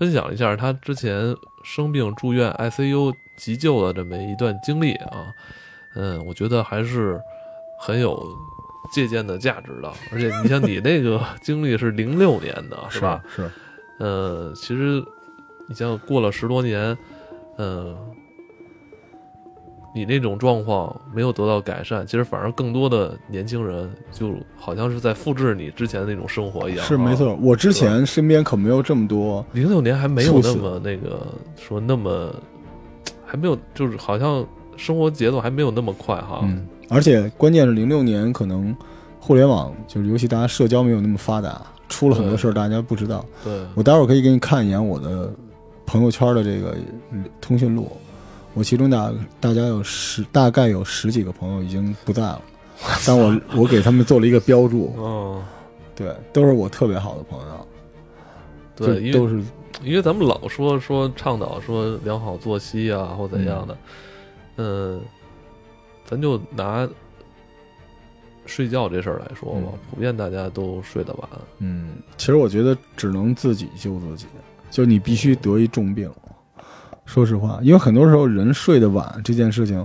分享一下他之前生病住院 ICU 急救的这么一段经历啊，嗯，我觉得还是很有借鉴的价值的。而且你像你那个经历是零六年的，是吧？是，呃，其实你像过了十多年，嗯、你那种状况没有得到改善，其实反而更多的年轻人就好像是在复制你之前的那种生活一样。啊是没。错。我之前身边可没有这么多，零六年还没有那么那个说那么，还没有就是好像生活节奏还没有那么快哈。嗯，而且关键是零六年可能互联网就是尤其大家社交没有那么发达，出了很多事儿大家不知道。对，我待会儿可以给你看一眼我的朋友圈的这个嗯通讯录，我其中大大家有十大概有十几个朋友已经不在了，但我我给他们做了一个标注，哦，对，都是我特别好的朋友，对，就因为都是因为咱们老说说倡导说良好作息啊或怎样的，嗯，咱就拿睡觉这事儿来说吧，嗯。普遍大家都睡得晚。嗯，其实我觉得只能自己救自己，就你必须得一重病。说实话，因为很多时候人睡得晚这件事情，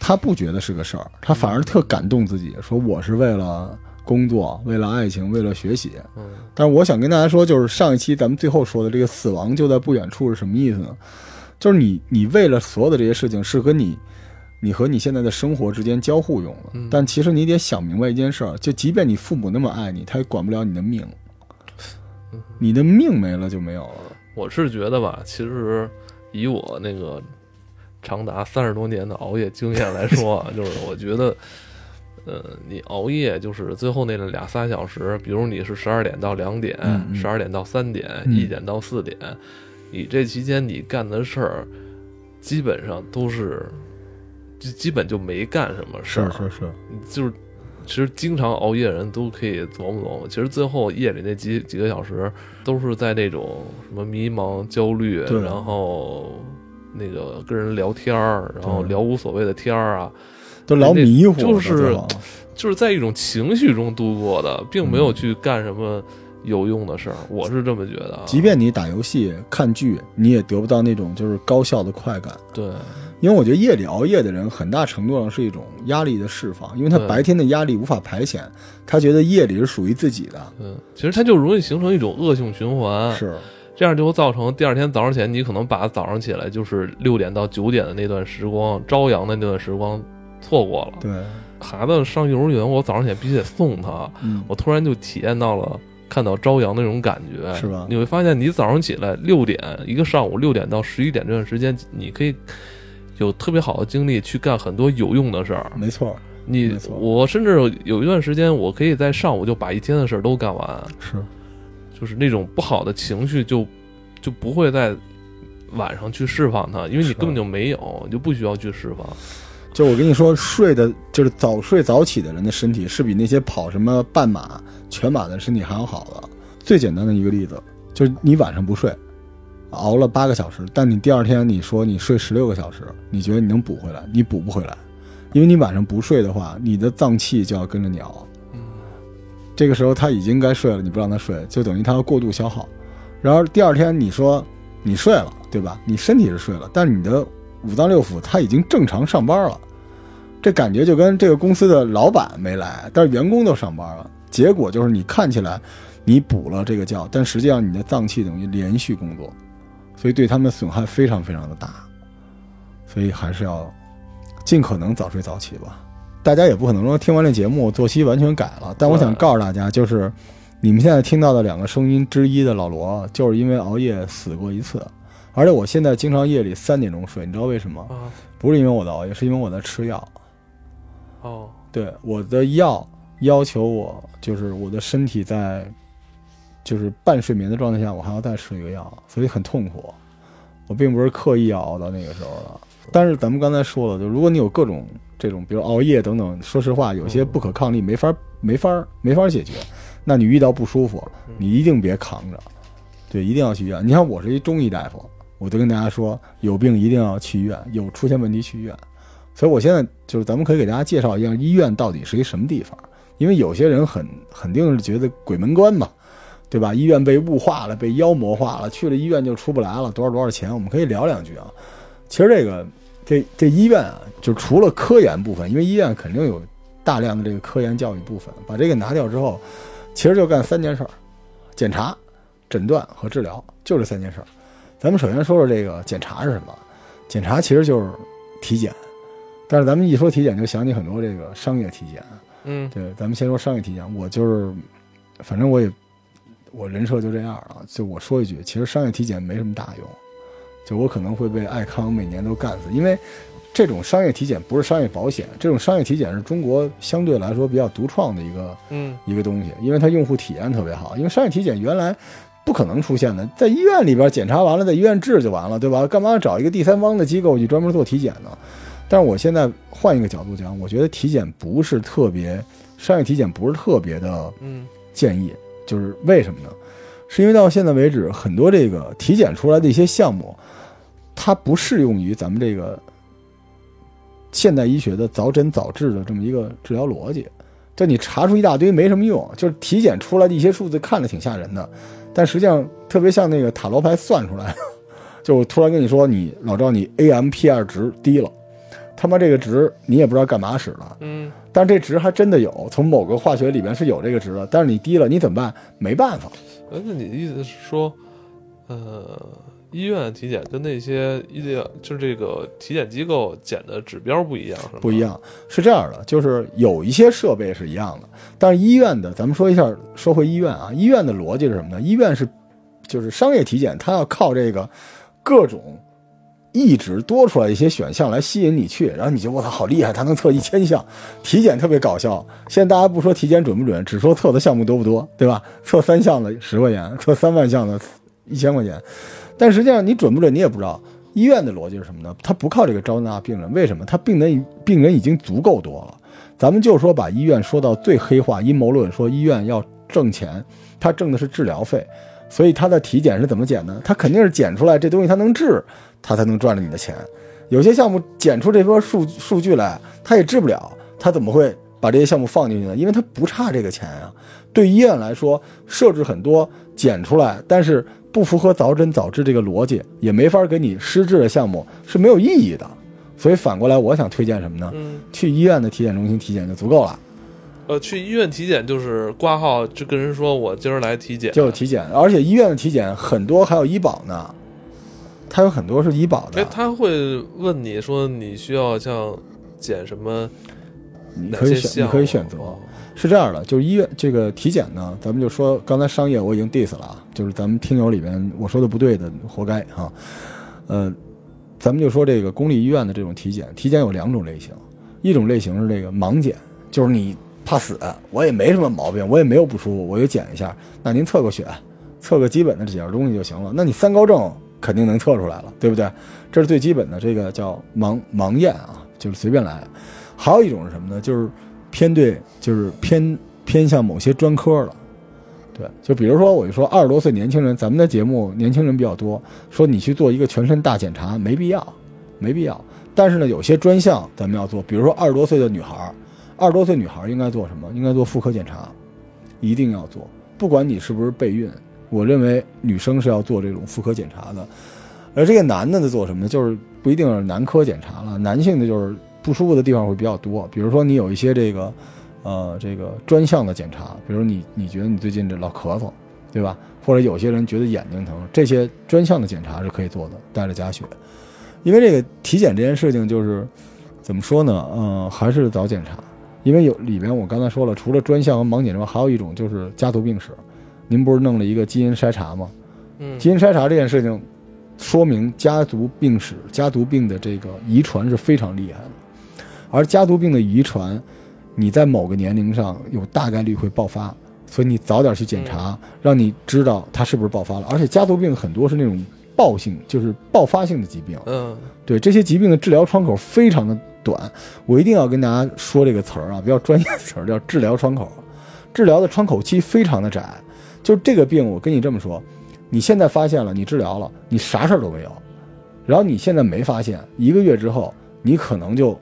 他不觉得是个事儿，他反而特感动自己，说我是为了工作、为了爱情、为了学习。嗯但是我想跟大家说，就是上一期咱们最后说的这个“死亡就在不远处”是什么意思呢？就是你你为了所有的这些事情是和你你和你现在的生活之间交互用的，嗯但其实你得想明白一件事儿，就即便你父母那么爱你，他也管不了你的命，嗯你的命没了就没有了。我是觉得吧，其实以我那个长达三十多年的熬夜经验来说啊，就是我觉得，呃，你熬夜就是最后那俩仨小时，比如你是十二点到两点十二、点到三点，嗯一、点到四点，你这期间你干的事儿，基本上都是，基基本就没干什么事儿，是是，就是其实经常熬夜的人都可以琢磨琢磨，其实最后夜里那几几个小时都是在那种什么迷茫、焦虑，然后那个跟人聊天儿，然后聊无所谓的天儿啊，都聊迷糊了，就是就是在一种情绪中度过的，并没嗯。有去干什么有用的事儿。我是这么觉得啊。即便你打游戏、看剧，你也得不到那种就是高效的快感。对因为我觉得夜里熬夜的人，很大程度上是一种压力的释放，因为他白天的压力无法排遣，他觉得夜里是属于自己的。嗯，其实他就容易形成一种恶性循环。是，这样就会造成第二天早上起来，你可能把早上起来就是六点到九点的那段时光，朝阳的那段时光错过了。对，孩子上幼儿园，我早上起来必须得送他，嗯，我突然就体验到了看到朝阳的那种感觉，是吧你会发现，你早上起来六点，一个上午六点到十一点这段时间，你可以有特别好的精力去干很多有用的事儿。没错，你错我甚至有一段时间，我可以在上午就把一天的事儿都干完。是，就是那种不好的情绪就就不会在晚上去释放它，因为你根本就没有，你就不需要去释放。就我跟你说，睡的就是早睡早起的人的身体是比那些跑什么半马、全马的身体还要好的。最简单的一个例子就是你晚上不睡，熬了八个小时，但你第二天你说你睡十六个小时，你觉得你能补回来？你补不回来，因为你晚上不睡的话，你的脏器就要跟着你熬。嗯，这个时候他已经该睡了，你不让他睡，就等于他要过度消耗。然而第二天你说你睡了，对吧？你身体是睡了，但是你的五脏六腑他已经正常上班了，这感觉就跟这个公司的老板没来，但是员工都上班了。结果就是你看起来你补了这个觉，但实际上你的脏器等于连续工作，所以对他们损害非常非常的大。所以还是要尽可能早睡早起吧。大家也不可能说听完这节目作息完全改了，但我想告诉大家，就是你们现在听到的两个声音之一的老罗，就是因为熬夜死过一次。而且我现在经常夜里三点钟睡，你知道为什么？啊，不是因为我的熬夜，是因为我在吃药。哦，对，我的药要求我，就是我的身体在，就是半睡眠的状态下，我还要再吃一个药，所以很痛苦。我并不是刻意要熬到那个时候的。但是咱们刚才说了，就如果你有各种这种，比如熬夜等等，说实话，有些不可抗力没法没法没法解决，那你遇到不舒服，你一定别扛着，对，一定要去医院。你看我是一中医大夫，我就跟大家说，有病一定要去医院，有出现问题去医院。所以我现在就是咱们可以给大家介绍一下医院到底是一什么地方，因为有些人很肯定是觉得鬼门关嘛，对吧？医院被物化了，被妖魔化了，去了医院就出不来了，多少多少钱？我们可以聊两句啊。其实这个这这医院啊，就除了科研部分，因为医院肯定有大量的这个科研教育部分，把这个拿掉之后，其实就干三件事儿：检查、诊断和治疗，就这三件事儿。咱们首先说说这个检查是什么？检查其实就是体检，但是咱们一说体检，就想起很多这个商业体检。嗯对，咱们先说商业体检，我就是，反正我也，我人设就这样啊。就我说一句，其实商业体检没什么大用，就我可能会被爱康每年都干死，因为这种商业体检不是商业保险，这种商业体检是中国相对来说比较独创的一个嗯一个东西，因为它用户体验特别好。因为商业体检原来不可能出现的，在医院里边检查完了，在医院治就完了，对吧？干嘛要找一个第三方的机构去专门做体检呢？但是我现在换一个角度讲，我觉得体检不是特别商业体检不是特别的嗯建议，就是为什么呢？是因为到现在为止，很多这个体检出来的一些项目，它不适用于咱们这个现代医学的早诊早治的这么一个治疗逻辑。就你查出一大堆没什么用，就是体检出来的一些数字看着挺吓人的，但实际上特别像那个塔罗牌算出来的。就突然跟你说，你老赵你 AMPR 值低了，他妈这个值你也不知道干嘛使的，嗯但这值还真的有，从某个化学里边是有这个值的，但是你低了，你怎么办？没办法。呃，那你的意思是说，呃，医院体检跟那些医疗就是这个体检机构检的指标不一样，不一。样，是这样的，就是有一些设备是一样的，但是医院的，咱们说一下，说回医院啊，医院的逻辑是什么呢？医院是就是商业体检，它要靠这个各种一直多出来一些选项来吸引你去，然后你觉得我操好厉害，它能测一千项，体检特别搞笑。现在大家不说体检准不准，只说测的项目多不多，对吧？测三项的十块钱，测三万项的一千块钱，但实际上你准不准你也不知道。医院的逻辑是什么呢？它不靠这个招纳病人，为什么？它病人病人已经足够多了。咱们就说把医院说到最黑化，阴谋论说医院要挣钱，他挣的是治疗费，所以他的体检是怎么检呢？他肯定是检出来这东西他能治，他才能赚着你的钱。有些项目检出这波数数据来，他也治不了，他怎么会把这些项目放进去呢？因为他不差这个钱啊。对医院来说，设置很多检出来，但是不符合早诊早治这个逻辑，也没法给你施治的项目是没有意义的。所以反过来，我想推荐什么呢？嗯，去医院的体检中心体检就足够了，呃，去医院体检就是挂号，就跟人说我今儿来体检，就是体检，而且医院的体检很多还有医保呢，它有很多是医保的，，哎他会问你说你需要像检什么你可以选？你可以选择。是这样的，就是医院这个体检呢，咱们就说刚才商业我已经 diss 了啊，就是咱们听友里边我说的不对的，活该哈。呃，咱们就说这个公立医院的这种体检，体检有两种类型，一种类型是这个盲检，就是你怕死，我也没什么毛病，我也没有不舒服，我就检一下，那您测个血，测个基本的这几样东西就行了。那你三高症肯定能测出来了，对不对？这是最基本的，这个叫盲盲验啊，就是随便来。还有一种是什么呢？就是偏对，就是偏偏向某些专科了。对，就比如说，我就说二十多岁年轻人，咱们的节目年轻人比较多，说你去做一个全身大检查，没必要，没必要。但是呢，有些专项咱们要做，比如说二十多岁的女孩，二十多岁女孩应该做什么？应该做妇科检查，一定要做，不管你是不是备孕，我认为女生是要做这种妇科检查的。而这个男的呢，做什么呢？就是不一定是男科检查了，男性的就是不舒服的地方会比较多，比如说你有一些这个，呃，这个专项的检查，比如你你觉得你最近这老咳嗽，对吧？或者有些人觉得眼睛疼，这些专项的检查是可以做的，带着加血。因为这个体检这件事情就是怎么说呢？嗯、还是早检查，因为有里边我刚才说了，除了专项和盲检之外，还有一种就是家族病史。您不是弄了一个基因筛查吗？嗯基因筛查这件事情，说明家族病史、家族病的这个遗传是非常厉害的。而家族病的遗传，你在某个年龄上有大概率会爆发，所以你早点去检查，让你知道它是不是爆发了。而且家族病很多是那种暴性，就是爆发性的疾病。嗯对这些疾病的治疗窗口非常的短，我一定要跟大家说这个词儿啊，比较专业的词儿叫治疗窗口，治疗的窗口期非常的窄。就这个病，我跟你这么说，你现在发现了，你治疗了，你啥事儿都没有，然后你现在没发现，一个月之后，你可能就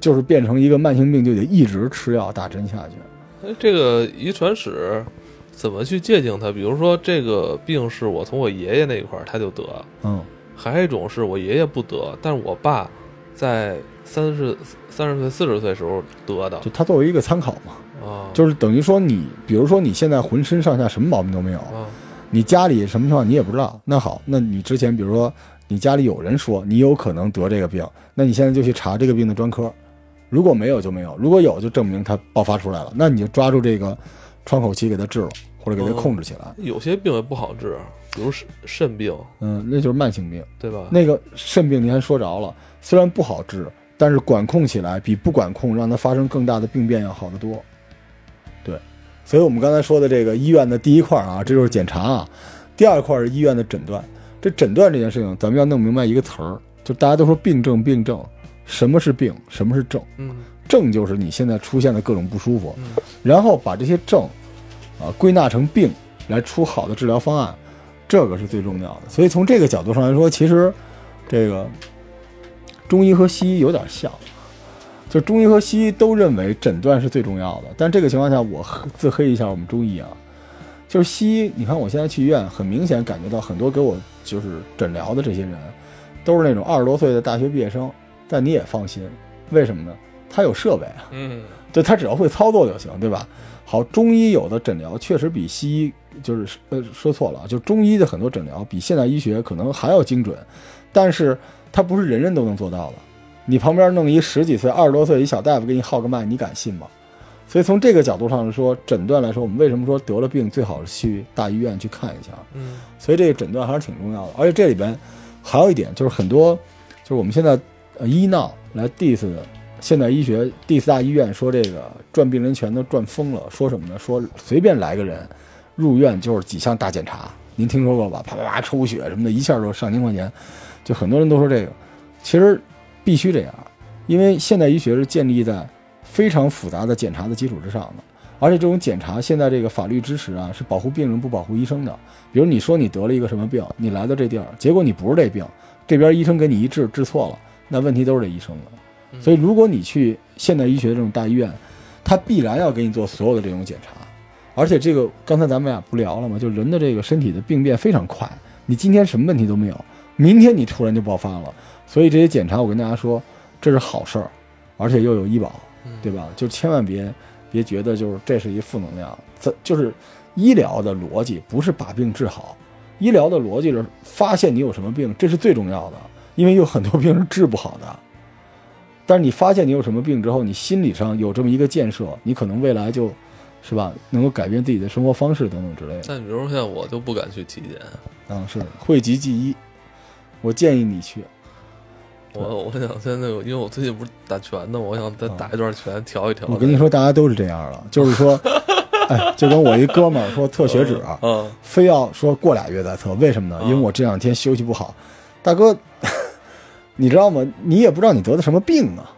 就是变成一个慢性病，就得一直吃药打针下去。哎，这个遗传史怎么去界定它？比如说这个病是我从我爷爷那一块儿他就得，嗯。还有一种是我爷爷不得，但是我爸在三十三十岁、四十岁时候得的。就他作为一个参考嘛，啊，就是等于说你，比如说你现在浑身上下什么毛病都没有，啊，你家里什么情况你也不知道，那好，那你之前比如说你家里有人说你有可能得这个病，那你现在就去查这个病的专科，如果没有就没有，如果有就证明它爆发出来了，那你就抓住这个窗口期给它治了，或者给它控制起来。有些病也不好治，比如肾肾病，嗯，那就是慢性病。对吧？那个肾病您还说着了，虽然不好治，但是管控起来比不管控让它发生更大的病变要好得多。对，所以我们刚才说的这个医院的第一块啊，这就是检查啊，第二块是医院的诊断。这诊断这件事情，咱们要弄明白一个词儿，就大家都说病症病症，什么是病，什么是症？嗯症就是你现在出现的各种不舒服，嗯然后把这些症啊归纳成病，来出好的治疗方案，这个是最重要的。所以从这个角度上来说，其实这个中医和西医有点像，就中医和西医都认为诊断是最重要的。但这个情况下，我自黑一下我们中医啊，就是西医，你看我现在去医院，很明显感觉到很多给我就是诊疗的这些人，都是那种二十多岁的大学毕业生。但你也放心，为什么呢？他有设备啊。嗯 对他只要会操作就行，对吧？好，中医有的诊疗确实比西医就是呃说错了，就中医的很多诊疗比现代医学可能还要精准，但是它不是人人都能做到的。你旁边弄一十几岁、二十多岁一小大夫给你号个脉，你敢信吗？所以从这个角度上来说，诊断来说，我们为什么说得了病最好是去大医院去看一下？嗯所以这个诊断还是挺重要的。而且这里边还有一点，就是很多就是我们现在呃医闹来 diss 现代医学 diss 大医院，说这个赚病人钱都赚疯了，说什么呢？说随便来个人入院就是几项大检查，您听说过吧？啪啪啪抽血什么的，一下就上千块钱，就很多人都说这个，其实必须这样，因为现代医学是建立在非常复杂的检查的基础之上的。而且这种检查，现在这个法律支持啊，是保护病人不保护医生的。比如你说你得了一个什么病，你来到这地儿，结果你不是这病，这边医生给你一治治错了，那问题都是这医生了。所以如果你去现代医学这种大医院，他必然要给你做所有的这种检查，而且这个刚才咱们俩不聊了吗？就人的这个身体的病变非常快，你今天什么问题都没有，明天你突然就爆发了。所以这些检查，我跟大家说，这是好事儿，而且又有医保，对吧？就千万别别觉得就是这是一负能量，这就是医疗的逻辑不是把病治好，医疗的逻辑是发现你有什么病，这是最重要的，因为有很多病是治不好的。但是你发现你有什么病之后，你心理上有这么一个建设，你可能未来就，是吧，能够改变自己的生活方式等等之类的。但比如说像我就不敢去体检，嗯，是讳疾忌医，我建议你去。我我想现在因为我最近不是打拳的，我想再打一段拳调一调。我跟你说，大家都是这样的，就是说，哎，就跟我一哥们儿说测血脂，嗯，非要说过俩月再测，为什么呢？嗯因为我这两天休息不好。大哥，你知道吗？你也不知道你得的什么病啊。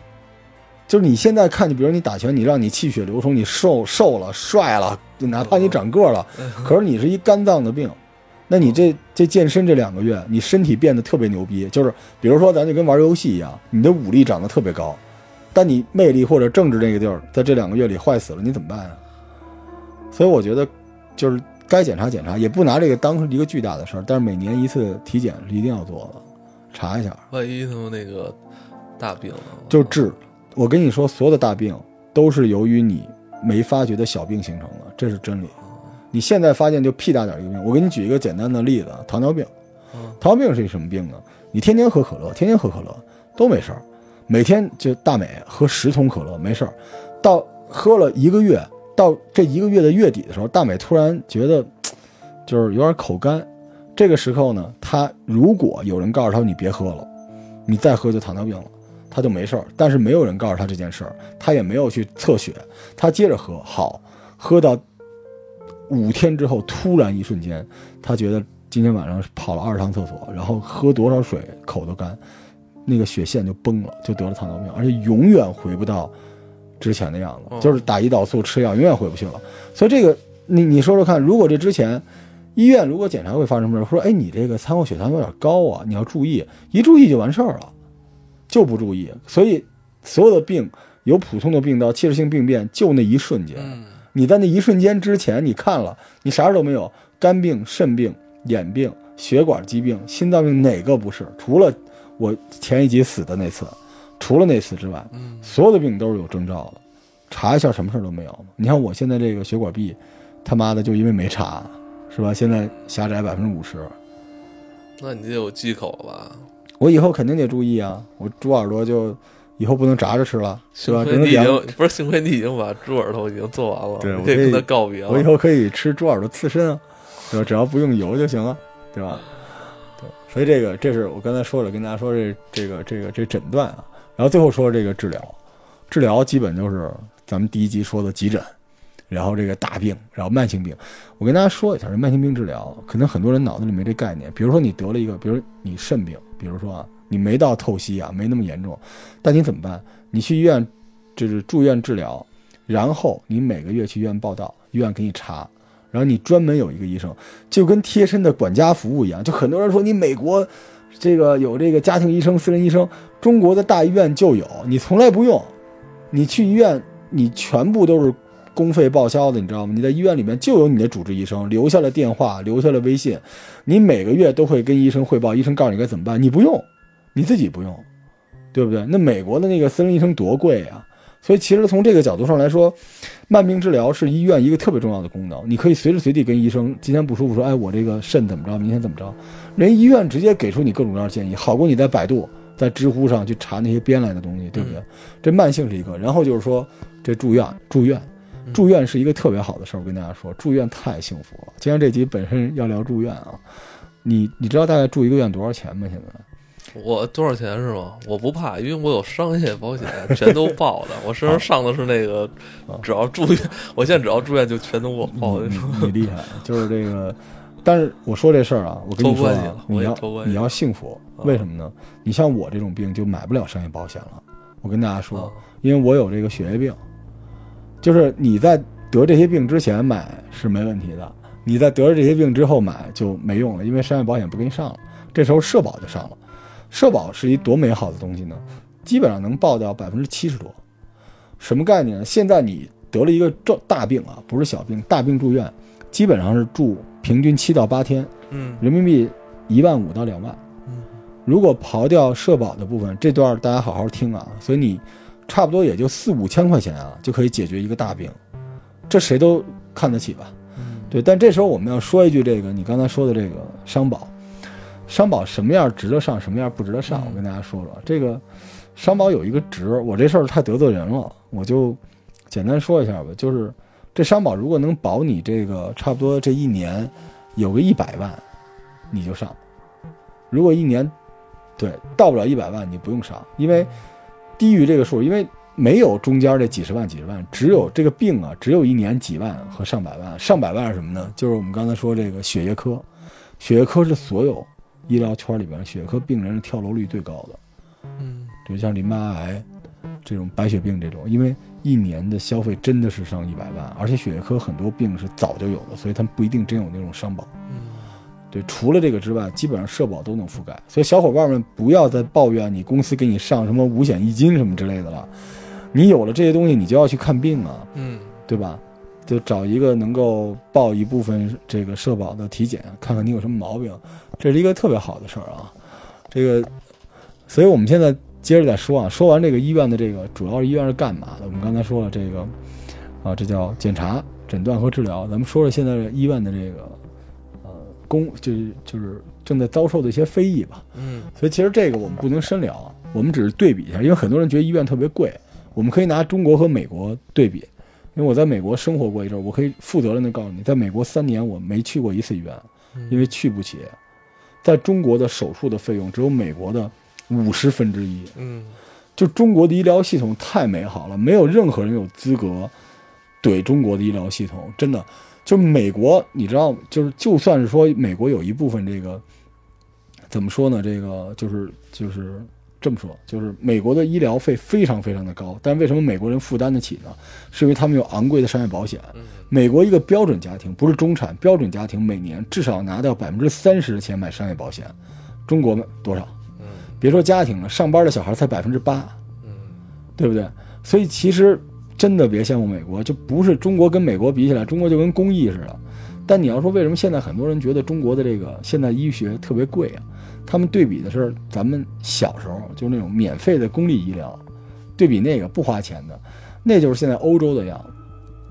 就是你现在看，你比如你打拳，你让你气血流通，你瘦瘦了、帅了，哪怕你长个了，可是你是一肝脏的病，那你这这健身这两个月，你身体变得特别牛逼，就是比如说咱就跟玩游戏一样，你的武力长得特别高，但你魅力或者政治那个地儿在这两个月里坏死了，你怎么办啊？所以我觉得就是该检查检查，也不拿这个当一个巨大的事儿，但是每年一次体检是一定要做的，查一下万一他们那个大病呢？就治。我跟你说，所有的大病都是由于你没发觉的小病形成的，这是真理。你现在发现就屁大点儿一个病。我给你举一个简单的例子，糖尿病。嗯糖尿病是一什么病呢？你天天喝可乐，天天喝可乐都没事儿，每天就大美喝十桶可乐没事儿，到喝了一个月，到这一个月的月底的时候，大美突然觉得就是有点口干，这个时候呢，他如果有人告诉他你别喝了，你再喝就糖尿病了。他就没事儿，但是没有人告诉他这件事儿，他也没有去测血，他接着喝，好，喝到五天之后，突然一瞬间，他觉得今天晚上跑了二十趟厕所，然后喝多少水口都干，那个血线就崩了，就得了糖尿病，而且永远回不到之前的样子，哦就是打胰岛素吃药永远回不去了。所以这个你你说说看，如果这之前医院如果检查会发生什么事，说哎你这个餐后血糖有点高啊，你要注意，一注意就完事儿了。就不注意，所以所有的病，由普通的病到器质性病变，就那一瞬间。嗯你在那一瞬间之前，你看了，你啥事都没有，肝病、肾病、眼病、血管疾病、心脏病哪个不是？除了我前一集死的那次，除了那次之外，嗯所有的病都是有征兆的。查一下什么事儿都没有。你看我现在这个血管壁，他妈的就因为没查，是吧？现在狭窄百分之五十。那你得有忌口了吧？我以后肯定得注意啊！我猪耳朵就以后不能炸着吃了，是吧？只幸亏你已能点。经不是，幸亏你已经把猪耳朵已经做完了，对我可以你可以跟他告别了。我以后可以吃猪耳朵刺身啊，对吧？只要不用油就行了，对吧？对，所以这个这是我刚才说了，跟大家说这这个这个这诊断啊，然后最后说这个治疗，治疗基本就是咱们第一集说的急诊，然后这个大病，然后慢性病。我跟大家说一下，这慢性病治疗，可能很多人脑子里没这概念。比如说你得了一个，比如你肾病，比如说啊，你没到透析啊，没那么严重，但你怎么办？你去医院，就是住院治疗，然后你每个月去医院报道，医院给你查，然后你专门有一个医生，就跟贴身的管家服务一样。就很多人说你美国这个有这个家庭医生、私人医生，中国的大医院就有，你从来不用，你去医院你全部都是公费报销的，你知道吗？你在医院里面就有你的主治医生，留下了电话，留下了微信，你每个月都会跟医生汇报，医生告诉你该怎么办，你不用，你自己不用，对不对？那美国的那个私人医生多贵啊！所以其实从这个角度上来说，慢病治疗是医院一个特别重要的功能。你可以随时随地跟医生，今天不舒服说，哎，我这个肾怎么着，明天怎么着，人医院直接给出你各种各样的建议，好过你在百度、在知乎上去查那些编来的东西，对不对？这慢性是一个，然后就是说这住院，住院，住院是一个特别好的事儿。我跟大家说，住院太幸福了。今天这集本身要聊住院啊，你你知道大概住一个院多少钱吗？现在？我多少钱是吗？我不怕，因为我有商业保险，全都报的。我身上上的是那个，只要住院，我现在只要住院就全都给我报的你。厉害，就是这个。但是我说这事儿啊，我跟你说你要你要幸福，啊为什么呢？你像我这种病就买不了商业保险了。我跟大家说啊，因为我有这个血液病，就是你在得这些病之前买是没问题的，你在得了这些病之后买就没用了，因为商业保险不给你上了。这时候社保就上了，社保是一多美好的东西呢，基本上能报到 百分之七十多。什么概念呢？现在你得了一个重大病啊，不是小病，大病住院，基本上是住平均七到八天，嗯人民币一万五到两万。嗯如果刨掉社保的部分，这段大家好好听啊，所以你差不多也就四五千块钱啊，就可以解决一个大病，这谁都看得起吧？嗯对，但这时候我们要说一句，这个你刚才说的这个商保，商保什么样值得上，什么样不值得上，嗯我跟大家说说。这个商保有一个值，我这事儿太得罪人了，我就简单说一下吧。就是这商保如果能保你这个差不多这一年有个一百万，你就上；如果一年对到不了一百万，你不用上，因为低于这个数，因为没有中间这几十万、几十万，只有这个病啊，只有一年几万和上百万。上百万是什么呢？就是我们刚才说这个血液科，血液科是所有医疗圈里边血液科病人的跳楼率最高的。嗯比如，像淋巴癌这种白血病这种，因为一年的消费真的是上一百万，而且血液科很多病是早就有的，所以他们不一定真有那种商保。对，除了这个之外，基本上社保都能覆盖。所以小伙伴们不要再抱怨你公司给你上什么五险一金什么之类的了。你有了这些东西，你就要去看病啊，嗯对吧？就找一个能够报一部分这个社保的体检，看看你有什么毛病，这是一个特别好的事儿啊。这个，所以我们现在接着再说啊。说完这个医院的这个主要医院是干嘛的？我们刚才说了这个，啊，这叫检查、诊断和治疗。咱们说说现在医院的这个，呃，公就是就是正在遭受的一些非议吧。嗯所以其实这个我们不能深聊啊，我们只是对比一下，因为很多人觉得医院特别贵，我们可以拿中国和美国对比。因为我在美国生活过一阵儿，我可以负责任的告诉你，在美国三年我没去过一次医院，因为去不起。在中国的手术的费用只有美国的五十分之一，嗯就中国的医疗系统太美好了，没有任何人有资格怼中国的医疗系统。真的，就美国，你知道，就是就算是说美国有一部分这个怎么说呢？这个就是就是这么说，就是美国的医疗费非常非常的高，但为什么美国人负担得起呢？是因为他们有昂贵的商业保险。嗯美国一个标准家庭，不是中产，标准家庭每年至少拿掉百分之三十的钱买商业保险。中国多少？嗯别说家庭了，上班的小孩才百分之八，嗯对不对？所以其实真的别羡慕美国，就不是中国跟美国比起来，中国就跟公益似的。但你要说为什么现在很多人觉得中国的这个现代医学特别贵啊？他们对比的是咱们小时候就是那种免费的公立医疗，对比那个不花钱的，那就是现在欧洲的样子。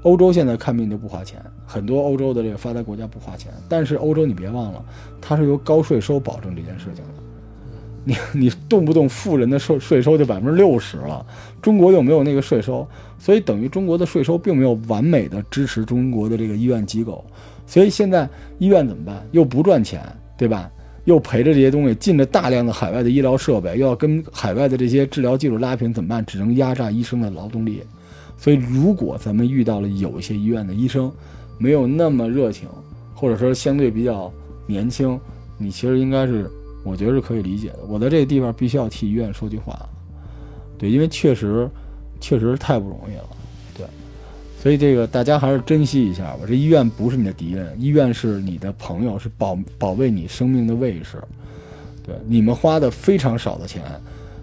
欧洲现在看病就不花钱，很多欧洲的这个发达国家不花钱，但是欧洲你别忘了，它是由高税收保证这件事情的。你 你动不动富人的税税收就百分之六十了，中国又没有那个税收，所以等于中国的税收并没有完美的支持中国的这个医院机构，所以现在医院怎么办？又不赚钱，对吧？又赔着这些东西，进了大量的海外的医疗设备，又要跟海外的这些治疗技术拉平，怎么办？只能压榨医生的劳动力。所以，如果咱们遇到了有一些医院的医生没有那么热情，或者说相对比较年轻，你其实应该是，我觉得是可以理解的。我在这个地方必须要替医院说句话，对，因为确实，确实太不容易了，对。所以这个大家还是珍惜一下吧。这医院不是你的敌人，医院是你的朋友，是保保卫你生命的卫士。对，你们花的非常少的钱。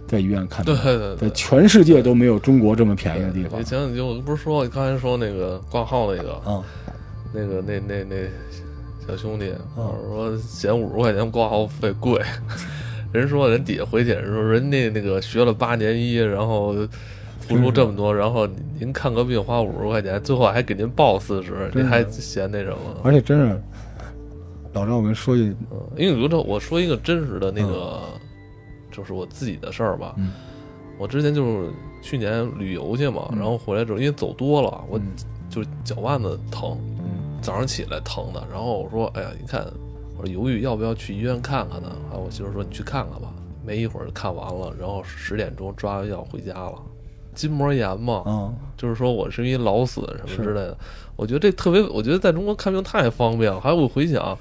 在医院看，对对对，全世界都没有中国这么便宜的地方。前两天我不是说，刚才说那个挂号那个，嗯，那个那那那小兄弟，说嫌五十块钱挂号费贵，人说人底下回帖说，人家那个学了八年医，然后付出这么多，然后您看个病花五十块钱，最后还给您报四十，您还嫌那什么？而且真是，老张，我跟你说一，因为你说我说一个真实的那个。就是我自己的事儿吧，我之前就是去年旅游去嘛，然后回来之后因为走多了，我就脚腕子疼，早上起来疼的，然后我说，哎呀，你看，我说犹豫要不要去医院看看呢？啊，我媳妇说你去看看吧。没一会儿看完了，然后十点钟抓完药回家了，筋膜炎嘛，嗯，就是说我是因为老死什么之类的，我觉得这特别，我觉得在中国看病太方便了，还有我回想。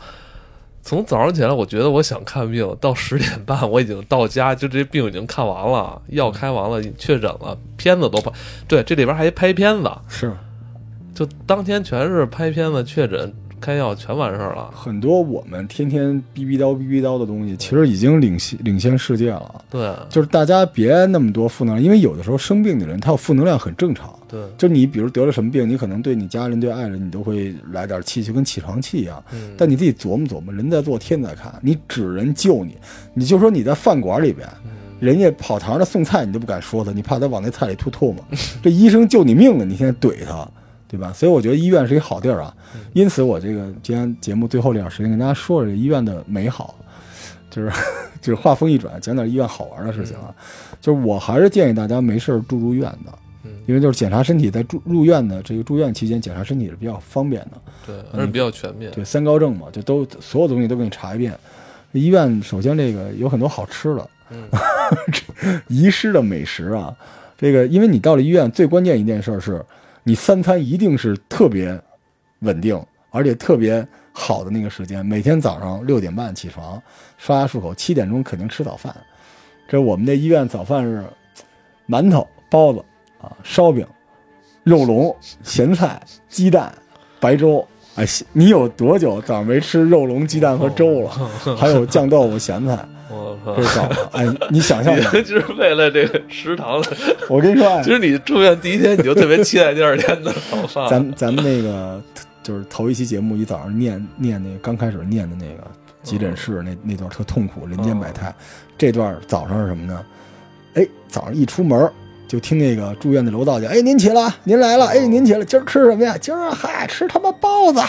从早上起来，我觉得我想看病，到十点半我已经到家，就这病已经看完了，药开完了，确诊了，片子都拍，对，这里边还拍片子，是，就当天全是拍片子确诊。开药全完事儿了，很多我们天天逼逼叨逼逼叨的东西，其实已经领先领先世界了。对，就是大家别那么多负能量，因为有的时候生病的人他有负能量很正常。对，就你比如得了什么病，你可能对你家人、对爱人，你都会来点气，就跟起床气一样。嗯但你自己琢磨琢磨，人在做天在看，你指人救你，你就说你在饭馆里边，人家跑堂的送菜，你都不敢说他，你怕他往那菜里吐唾沫。这医生救你命了，你现在怼他。对吧？所以我觉得医院是一好地儿啊。因此，我这个今天节目最后这点时间跟大家说说这医院的美好，就是 就是话锋一转，讲点医院好玩的事情啊。就是我还是建议大家没事住住院的，因为就是检查身体，在住入院的这个住院期间检查身体是比较方便的，对，而且比较全面。对，三高症嘛，就都所有东西都给你查一遍。医院首先这个有很多好吃的，遗失的美食啊。这个因为你到了医院，最关键一件事是。你三餐一定是特别稳定，而且特别好的那个时间。每天早上六点半起床，刷牙漱口，七点钟肯定吃早饭。这我们那医院早饭是馒头、包子啊、烧饼、肉笼、咸菜、鸡蛋、白粥。哎，你有多久早上没吃肉龙、鸡蛋和粥了？还有酱豆腐、咸菜。我靠！这早哎，你想象一下，就是为了这个食堂的。我跟你说，其实你住院第一天，你就特别期待第二天的早饭。咱咱们那个就是头一期节目，一早上念念那刚开始念的那个急诊室那那段特痛苦，人间百态。这段早上是什么呢？哎，早上一出门就听那个住院的楼道就：“哎，您起了，您来了。哎，您起了，今儿吃什么呀？今儿嗨，吃他妈包子。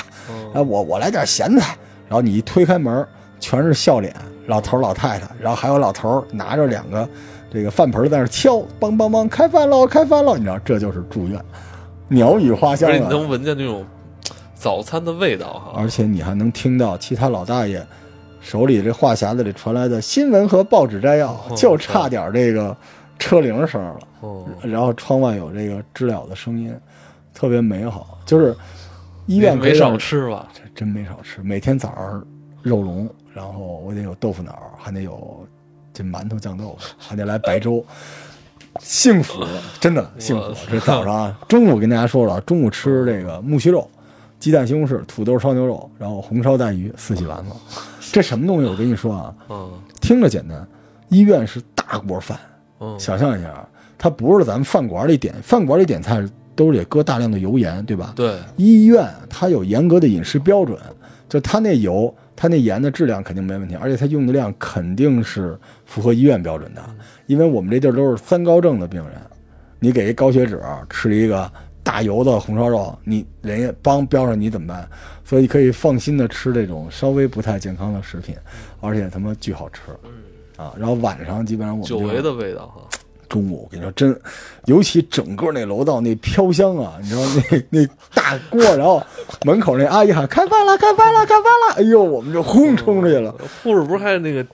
哎，我我来点咸菜。然后你一推开门，全是笑脸。”老头老太太，然后还有老头拿着两个这个饭盆在那敲，梆梆梆，开饭喽，开饭喽！你知道这就是住院，鸟语花香，你能闻见那种早餐的味道哈。而且你还能听到其他老大爷手里这话匣子里传来的新闻和报纸摘要，就差点这个车铃声了。然后窗外有这个知了的声音，特别美好。就是医院没少吃吧？这真没少吃，每天早上肉龙。然后我得有豆腐脑，还得有这馒头酱豆腐，还得来白粥，幸福，真的幸福。这早上啊，中午跟大家说了，中午吃这个木须肉、鸡蛋西红柿、土豆烧牛肉，然后红烧带鱼、四喜丸子。这什么东西？我跟你说啊，听着简单，医院是大锅饭。想象一下啊，它不是咱们饭馆里点，饭馆里点菜都得搁大量的油盐，对吧？对，医院它有严格的饮食标准，就它那油、它那盐的质量肯定没问题，而且它用的量肯定是符合医院标准的。因为我们这地儿都是三高症的病人，你给一高血脂吃一个大油的红烧肉，你人家帮标上你怎么办？所以可以放心的吃这种稍微不太健康的食品，而且他妈巨好吃。啊，然后晚上基本上我们就久违的味道哈。中午，我跟你说真，尤其整个那楼道那飘香啊，你知道那那大锅，然后门口那阿姨喊开饭了，开饭了，开饭了，哎呦，我们就轰冲出去了。护士不是还那个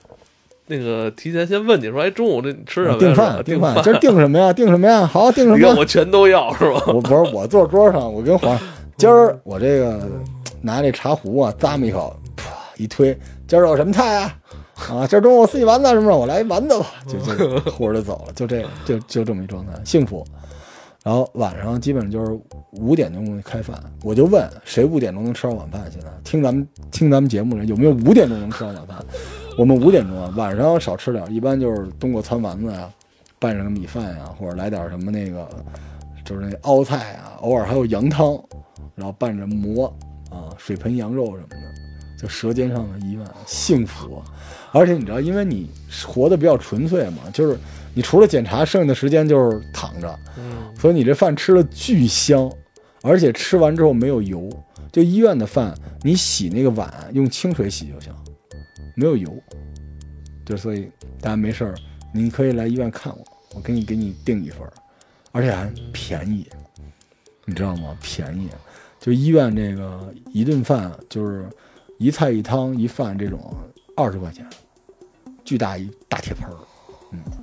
那个提前先问你说，哎，中午这你吃什么订饭，订饭，今儿订什么呀？订什么呀？好，订什你看么？我全都要是吧？我不是我坐桌上，我跟皇上，今儿我这个拿这茶壶啊，咂么一口，一推，今儿有什么菜啊？啊，今儿中午自己丸子什么的，我来一丸子吧，就就护士就走了，就这个，就就这么一状态，幸福。然后晚上基本上就是五点钟开饭，我就问谁五点钟能吃到晚饭？现在听咱们听咱们节目的人有没有五点钟能吃到晚饭？我们五点钟啊，晚上少吃点，一般就是冬瓜汆丸子呀、拌上米饭呀，或者来点什么那个就是那熬菜啊，偶尔还有羊汤，然后拌着馍啊、水盆羊肉什么的，就舌尖上的一万幸福。而且你知道，因为你活得比较纯粹嘛，就是你除了检查，剩下的时间就是躺着，嗯，所以你这饭吃了巨香，而且吃完之后没有油。就医院的饭，你洗那个碗用清水洗就行，没有油。就所以大家没事儿，你可以来医院看我，我给你给你订一份，而且还便宜，你知道吗？便宜。就医院这个一顿饭就是一菜一汤一饭这种二十块钱，巨大一大铁盆儿，嗯。